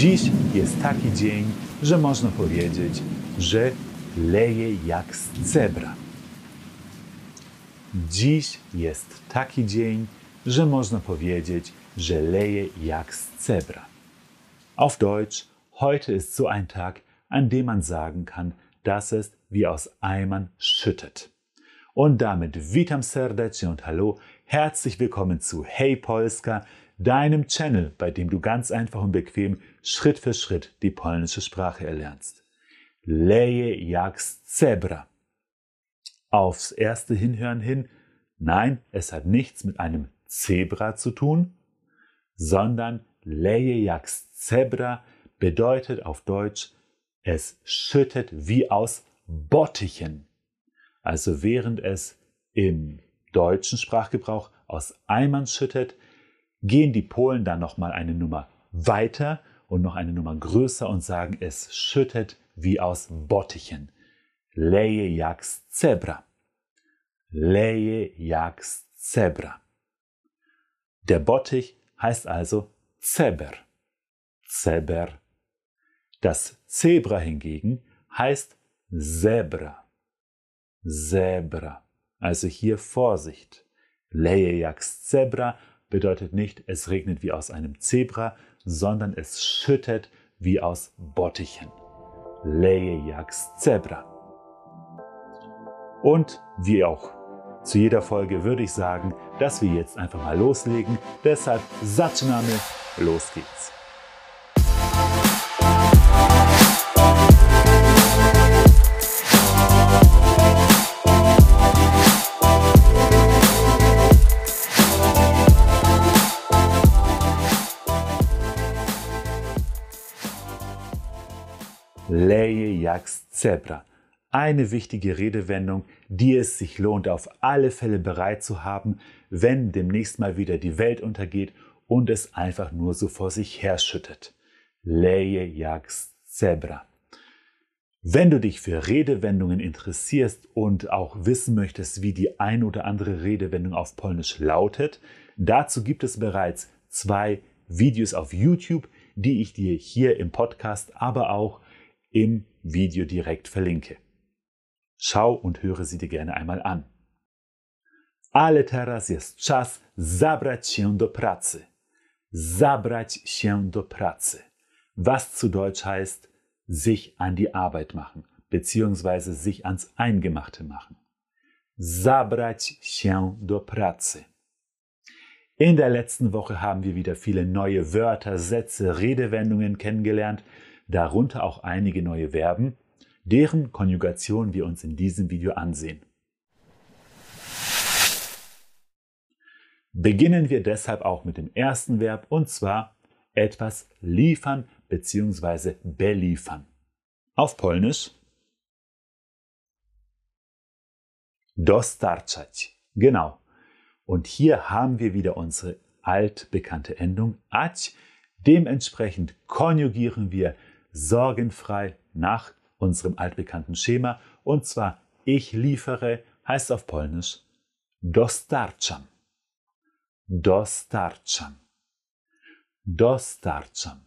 Dziś jest taki dzień, że można powiedzieć, że leje jak z cebra. Dziś jest taki dzień, że można powiedzieć, że leje jak z cebra. Auf Deutsch, heute ist so ein Tag, an dem man sagen kann, dass es wie aus Eimern schüttet. Und damit witam serdecznie und hallo, herzlich willkommen zu Hey Polska, deinem Channel, bei dem du ganz einfach und bequem Schritt für Schritt die polnische Sprache erlernst. Leje jak z cebra. Aufs erste Hinhören hin, nein, es hat nichts mit einem Zebra zu tun, sondern leje jak z cebra bedeutet auf Deutsch, es schüttet wie aus Bottichen. Also während es im deutschen Sprachgebrauch aus Eimern schüttet, gehen die Polen dann nochmal eine Nummer weiter und noch eine Nummer größer und sagen, es schüttet wie aus Bottichen. Leje jak z cebra. Leje jak z cebra. Der Bottich heißt also Zeber. Zeber. Das Zebra hingegen heißt Zebra. Zebra. Also hier Vorsicht. Leje jak z Zebra bedeutet nicht, es regnet wie aus einem Zebra, sondern es schüttet wie aus Bottichen. Leje jak z Zebra. Und wie auch zu jeder Folge würde ich sagen, dass wir jetzt einfach mal loslegen. Deshalb Zaczynamy, los geht's. Z Zebra. Eine wichtige Redewendung, die es sich lohnt, auf alle Fälle bereit zu haben, wenn demnächst mal wieder die Welt untergeht und es einfach nur so vor sich her schüttet. Leje jak z Zebra. Wenn du dich für Redewendungen interessierst und auch wissen möchtest, wie die ein oder andere Redewendung auf Polnisch lautet, dazu gibt es bereits zwei Videos auf YouTube, die ich dir hier im Podcast, aber auch im Video direkt verlinke. Schau und höre sie dir gerne einmal an. Ale teraz jest czas zabrać się do pracy. Zabrać się do pracy. Was zu Deutsch heißt, sich an die Arbeit machen, beziehungsweise sich ans Eingemachte machen. Zabrać się do pracy. In der letzten Woche haben wir wieder viele neue Wörter, Sätze, Redewendungen kennengelernt, darunter auch einige neue Verben, deren Konjugation wir uns in diesem Video ansehen. Beginnen wir deshalb auch mit dem ersten Verb und zwar etwas liefern bzw. beliefern. Auf Polnisch dostarczać. Genau. Und hier haben wir wieder unsere altbekannte Endung ać. Dementsprechend konjugieren wir sorgenfrei nach unserem altbekannten Schema. Und zwar ich liefere heißt auf Polnisch dostarczam. Dostarczam. Dostarczam.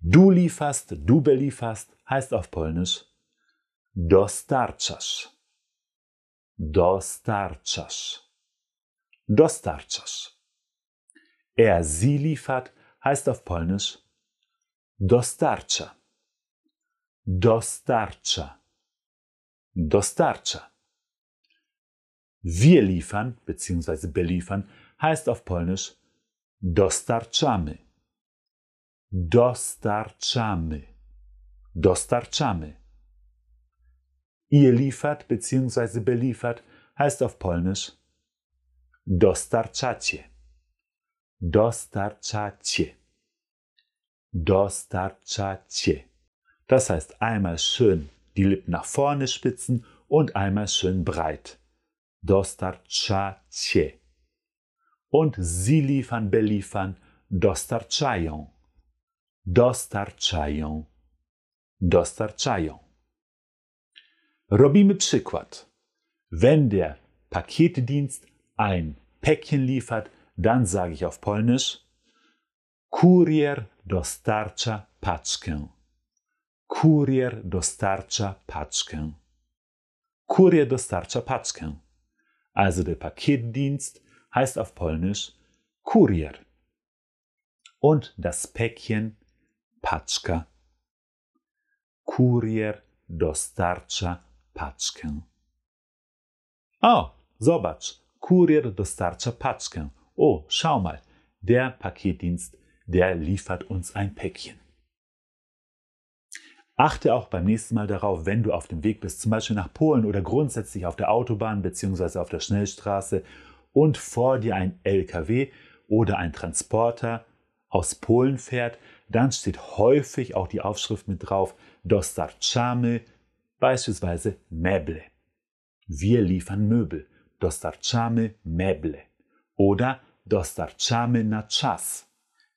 Du lieferst, du belieferst heißt auf Polnisch dostarczasz. Dostarczasz. Dostarczasz. Er sie liefert heißt auf Polnisch Dostarcza. Dostarcza. Dostarcza. Wir liefern bzw. beliefern heißt auf Polnisch dostarczamy. Dostarczamy. Dostarczamy. Ihr liefert bzw. beliefert heißt auf Polnisch dostarczacie. Dostarczacie dostarczacie. Das heißt einmal schön die Lippen nach vorne spitzen und einmal schön breit. Dostarczacie. Und sie liefern, beliefern, dostarczają. Dostarczają. Dostarczają. Robimy przykład. Wenn der Paketdienst ein Päckchen liefert, dann sage ich auf Polnisch Kurier dostarcza paczkę. Kurier dostarcza paczkę. Kurier dostarcza paczkę. Also der Paketdienst heißt auf Polnisch Kurier. Und das Päckchen Paczka. Kurier dostarcza paczkę. O, zobacz, Kurier dostarcza paczkę. Oh, schau mal, der Paketdienst, der liefert uns ein Päckchen. Achte auch beim nächsten Mal darauf, wenn du auf dem Weg bist, zum Beispiel nach Polen oder grundsätzlich auf der Autobahn bzw. auf der Schnellstraße und vor dir ein LKW oder ein Transporter aus Polen fährt, dann steht häufig auch die Aufschrift mit drauf, dostarczamy beispielsweise Meble. Wir liefern Möbel. Dostarczamy Meble. Oder dostarczamy na czas.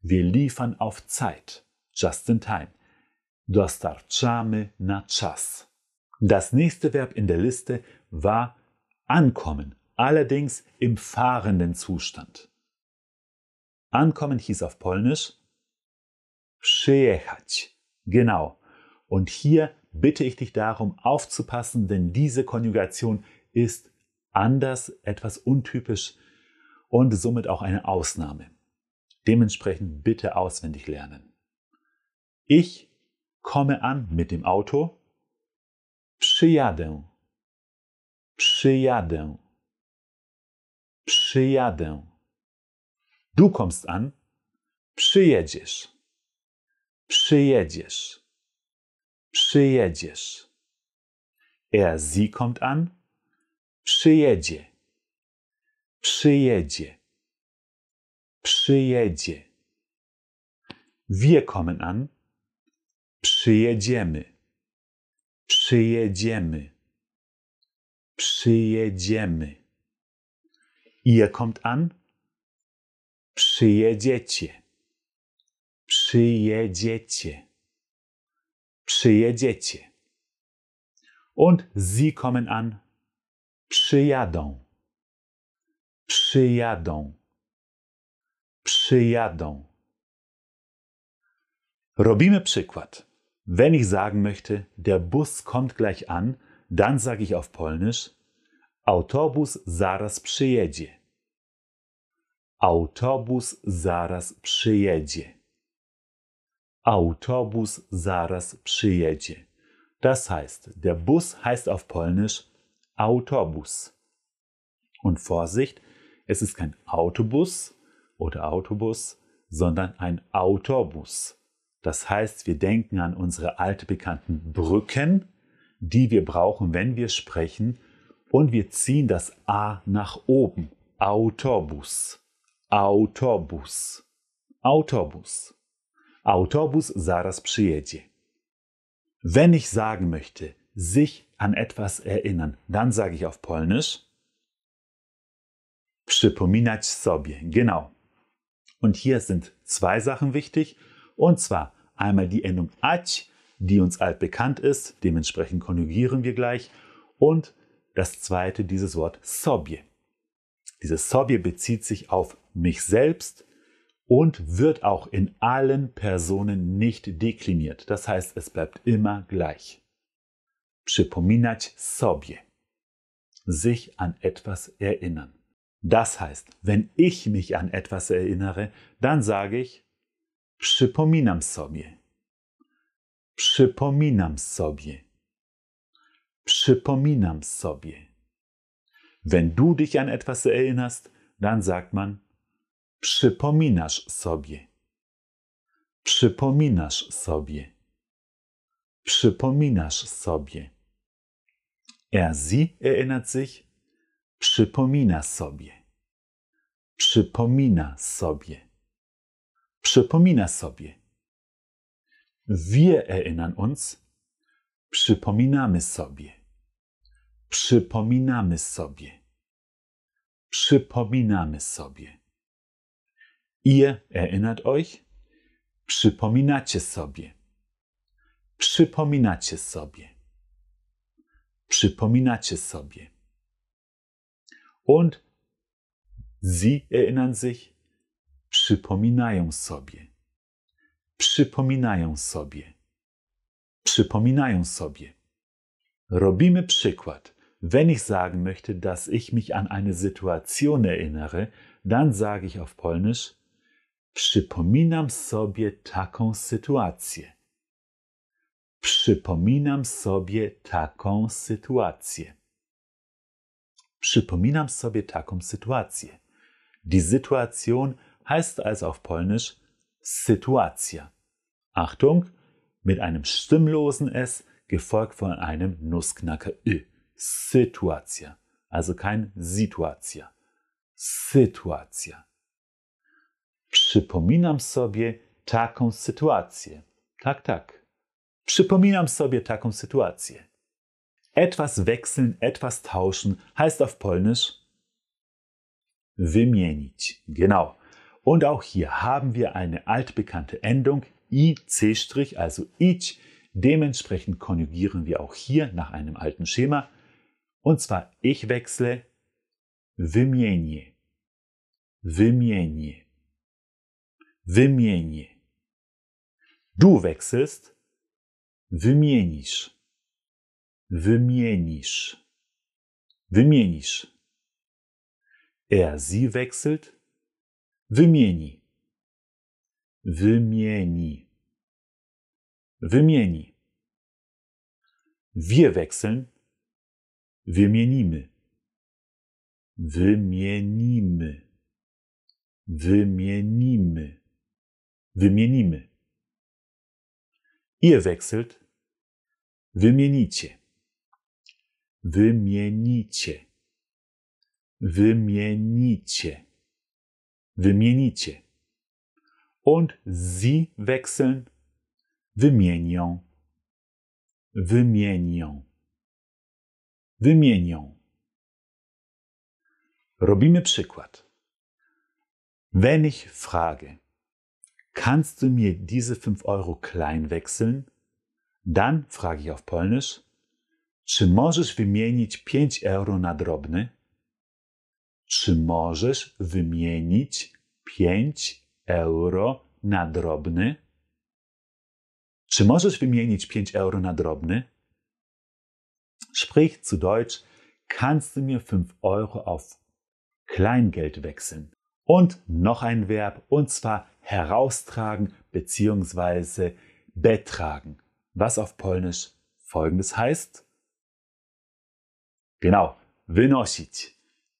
Wir liefern auf Zeit. Just in time. Dostarczamy na czas. Das nächste Verb in der Liste war ankommen, allerdings im fahrenden Zustand. Ankommen hieß auf Polnisch przyjechać. Genau. Und hier bitte ich dich darum aufzupassen, denn diese Konjugation ist anders, etwas untypisch und somit auch eine Ausnahme. Dementsprechend bitte auswendig lernen. Ich komme an mit dem Auto. Przyjadę. Przyjadę. Przyjadę. Du kommst an. Przyjedziesz. Przyjedziesz. Przyjedziesz. Er, sie kommt an. Przyjedzie. Przyjedzie. Przyjedzie. Wir kommen an. Przyjedziemy. Przyjedziemy. Przyjedziemy. Ihr kommt an. Przyjedziecie. Przyjedziecie. Przyjedziecie. Und sie kommen an. Przyjadą. Przyjadą. Przyjadą. Robimy przykład. Wenn ich sagen möchte, der Bus kommt gleich an, dann sage ich auf Polnisch Autobus zaraz przyjedzie. Autobus zaraz przyjedzie. Autobus zaraz przyjedzie. Das heißt, der Bus heißt auf Polnisch Autobus. Und Vorsicht, es ist kein Autobus oder Autobus, sondern ein Autobus. Das heißt, wir denken an unsere altbekannten Brücken, die wir brauchen, wenn wir sprechen, und wir ziehen das A nach oben. Autobus. Autobus. Autobus. Autobus zaraz przyjedzie. Wenn ich sagen möchte, sich an etwas erinnern, dann sage ich auf Polnisch przypominać sobie. Genau. Und hier sind zwei Sachen wichtig. Und zwar einmal die Endung ać, die uns altbekannt ist, dementsprechend konjugieren wir gleich. Und das zweite, dieses Wort sobie. Dieses sobie bezieht sich auf mich selbst und wird auch in allen Personen nicht dekliniert. Das heißt, es bleibt immer gleich. Przypominać sobie. Sich an etwas erinnern. Das heißt, wenn ich mich an etwas erinnere, dann sage ich Przypominam sobie. Przypominam sobie. Przypominam sobie. Wenn du dich an etwas erinnerst, dann sagt man Przypominasz sobie. Przypominasz sobie. Przypominasz sobie. Er, sie erinnert sich. Przypomina sobie. Przypomina sobie. Przypomina sobie. Wir erinnern uns. Przypominamy sobie. Przypominamy sobie. Przypominamy sobie. Ihr erinnert euch? Przypominacie sobie. Przypominacie sobie. Przypominacie sobie. Und sie erinnern sich? Przypominają sobie. Przypominają sobie. Przypominają sobie. Robimy przykład. Wenn ich sagen möchte, dass ich mich an eine Situation erinnere, dann sage ich auf Polnisch Przypominam sobie taką sytuację. Przypominam sobie taką sytuację. Przypominam sobie taką sytuację. Die Situation heißt also auf Polnisch Sytuacja. Achtung, mit einem stimmlosen S gefolgt von einem Nussknacker Ö. Sytuacja, also kein Situacja. Sytuacja. Przypominam sobie taką sytuację. Tak, tak. Przypominam sobie taką sytuację. Etwas wechseln, etwas tauschen heißt auf Polnisch wymienić. Genau. Und auch hier haben wir eine altbekannte Endung IC', also ich. Dementsprechend konjugieren wir auch hier nach einem alten Schema. Und zwar ich wechsle wymienię. Wymienię. Wymienię. Du wechselst wymienisz. Wymienisz. Wymienisz. Er, sie wechselt wymieni. Wymieni. Wymieni. Wir wechseln wymienimy. Wymienimy. Wymienimy. Wymienimy. Ihr wechselt. Wymienicie. Wymienicie. Wymienicie. Wymienicie. Und sie wechseln. Wymienią. Wymienią. Wymienią. Robimy przykład. Wenn ich frage, kannst du mir diese 5 Euro klein wechseln? Dann frage ich auf Polnisch, czy możesz wymienić 5 euro na drobny? Czy możesz wymienić 5 euro na drobny? Czy możesz wymienić 5 euro na drobny? Sprich zu Deutsch, kannst du mir 5 Euro auf Kleingeld wechseln? Und noch ein Verb, und zwar heraustragen bzw. betragen, was auf Polnisch folgendes heißt. Genau, wynosić.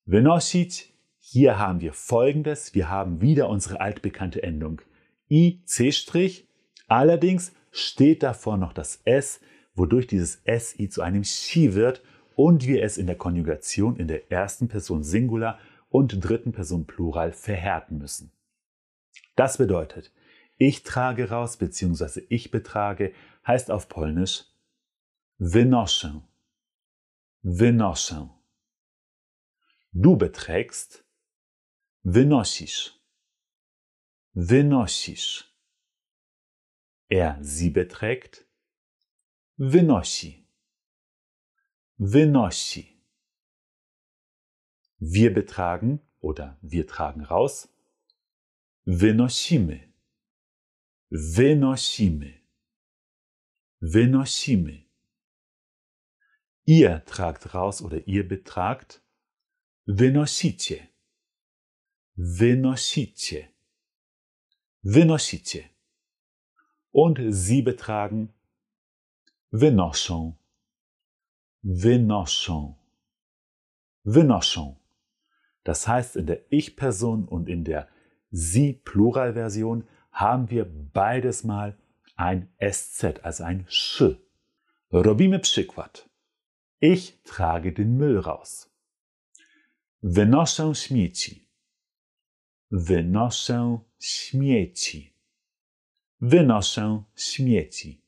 Wynosić, hier haben wir folgendes, wir haben wieder unsere altbekannte Endung IC', allerdings steht davor noch das S, wodurch dieses SI zu einem Chi wird und wir es in der Konjugation in der ersten Person Singular und dritten Person Plural verhärten müssen. Das bedeutet, ich trage raus bzw. ich betrage heißt auf Polnisch wynoszę. Wynoszę. Du beträgst wynosisz. Wynosisz. Er, sie beträgt wynosi. Wynosi. Wir betragen oder wir tragen raus. Wynosimy. Wynosimy. Wynosimy. Ihr tragt raus oder ihr betragt. Wynosicie. Wynosicie. Wynosicie. Und sie betragen. Wynoszą. Wynoszą. Wynoszą. Das heißt, in der Ich-Person und in der Sie-Pluralversion haben wir beides mal ein SZ, also ein Sch. Robimy przykład. Ich trage den Müll raus. Wynoszę śmieci. Wynoszę śmieci. Wynoszę śmieci.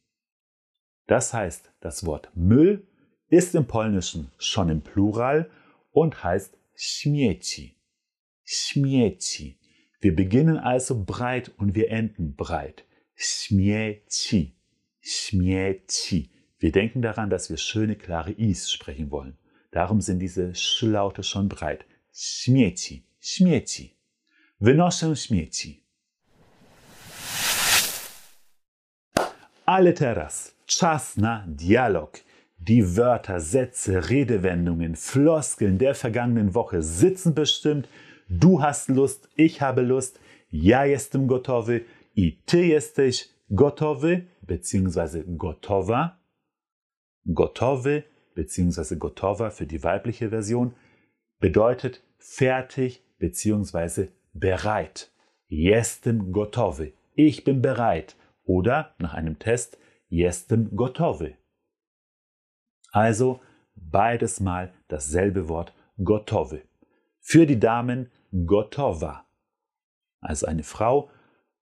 Das heißt, das Wort Müll ist im Polnischen schon im Plural und heißt śmieci. Śmieci. Wir beginnen also breit und wir enden breit. Śmieci. Śmieci. Wir denken daran, dass wir schöne, klare Is sprechen wollen. Darum sind diese Schlaute schon breit. Śmieci. Śmieci. Wynoszę śmieci. Ale teraz czas na Dialog. Die Wörter, Sätze, Redewendungen, Floskeln der vergangenen Woche sitzen bestimmt. Du hast Lust, ich habe Lust, ja jestem gotowy i ty jesteś gotowy bzw. gotowa. Gotowy bzw. gotowa für die weibliche Version bedeutet fertig bzw. bereit. Jestem gotowy. Ich bin bereit. Oder nach einem Test jestem gotowy. Also beides mal dasselbe Wort gotowy. Für die Damen gotowa. Also eine Frau,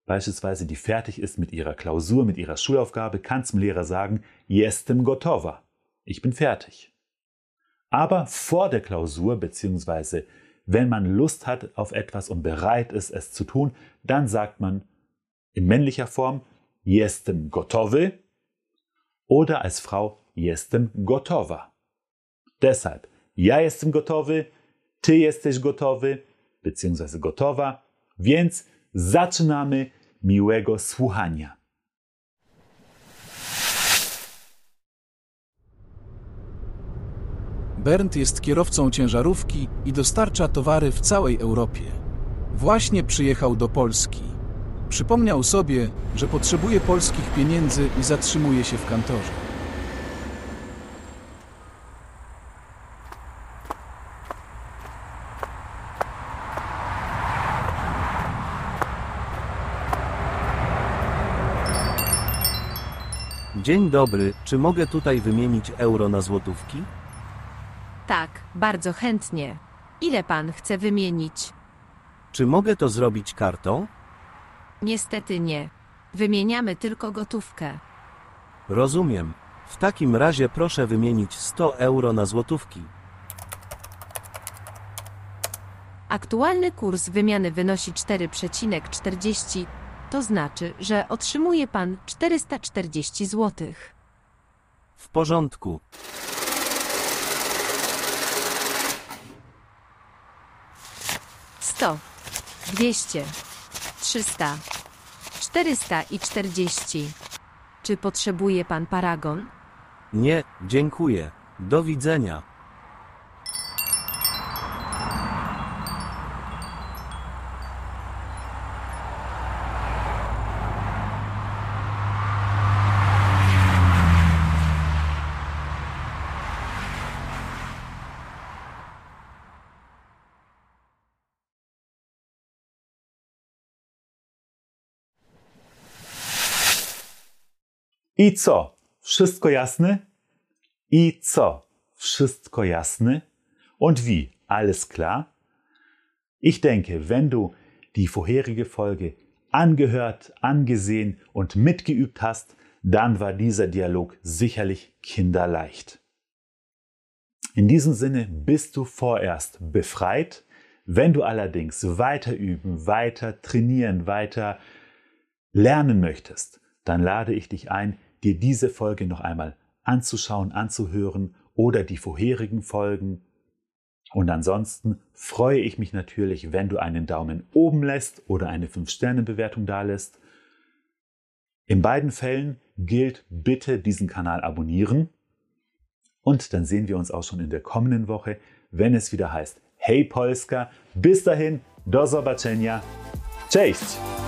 beispielsweise die fertig ist mit ihrer Klausur, mit ihrer Schulaufgabe, kann zum Lehrer sagen, jestem gotowa. Ich bin fertig. Aber vor der Klausur, beziehungsweise wenn man Lust hat auf etwas und bereit ist, es zu tun, dann sagt man in männlicher Form jestem gotowy oder als Frau jestem gotowa. Deshalb, ja jestem gotowy, ty jesteś gotowy, beziehungsweise gotowa, więc zaczynamy miłego słuchania. Bernd jest kierowcą ciężarówki i dostarcza towary w całej Europie. Właśnie przyjechał do Polski. Przypomniał sobie, że potrzebuje polskich pieniędzy i zatrzymuje się w kantorze. Dzień dobry, czy mogę tutaj wymienić euro na złotówki? Tak, bardzo chętnie. Ile pan chce wymienić? Czy mogę to zrobić kartą? Niestety nie. Wymieniamy tylko gotówkę. Rozumiem. W takim razie proszę wymienić 100 euro na złotówki. Aktualny kurs wymiany wynosi 4,40, to znaczy, że otrzymuje pan 440 zł. W porządku. Sto, dwieście, trzysta, czterysta i czterdzieści. Czy potrzebuje pan paragon? Nie, dziękuję. Do widzenia. I co? Wszystko jasne? I co? Wszystko jasne? Und wie? Alles klar? Ich denke, wenn du die vorherige Folge angehört, angesehen und mitgeübt hast, dann war dieser Dialog sicherlich kinderleicht. In diesem Sinne bist du vorerst befreit. Wenn du allerdings weiter üben, weiter trainieren, weiter lernen möchtest, dann lade ich dich ein, dir diese Folge noch einmal anzuschauen, anzuhören oder die vorherigen Folgen. Und ansonsten freue ich mich natürlich, wenn du einen Daumen oben lässt oder eine 5-Sterne-Bewertung dalässt. In beiden Fällen gilt bitte diesen Kanal abonnieren. Und dann sehen wir uns auch schon in der kommenden Woche, wenn es wieder heißt Hey Polska. Bis dahin, do zobaczenia. Cześć!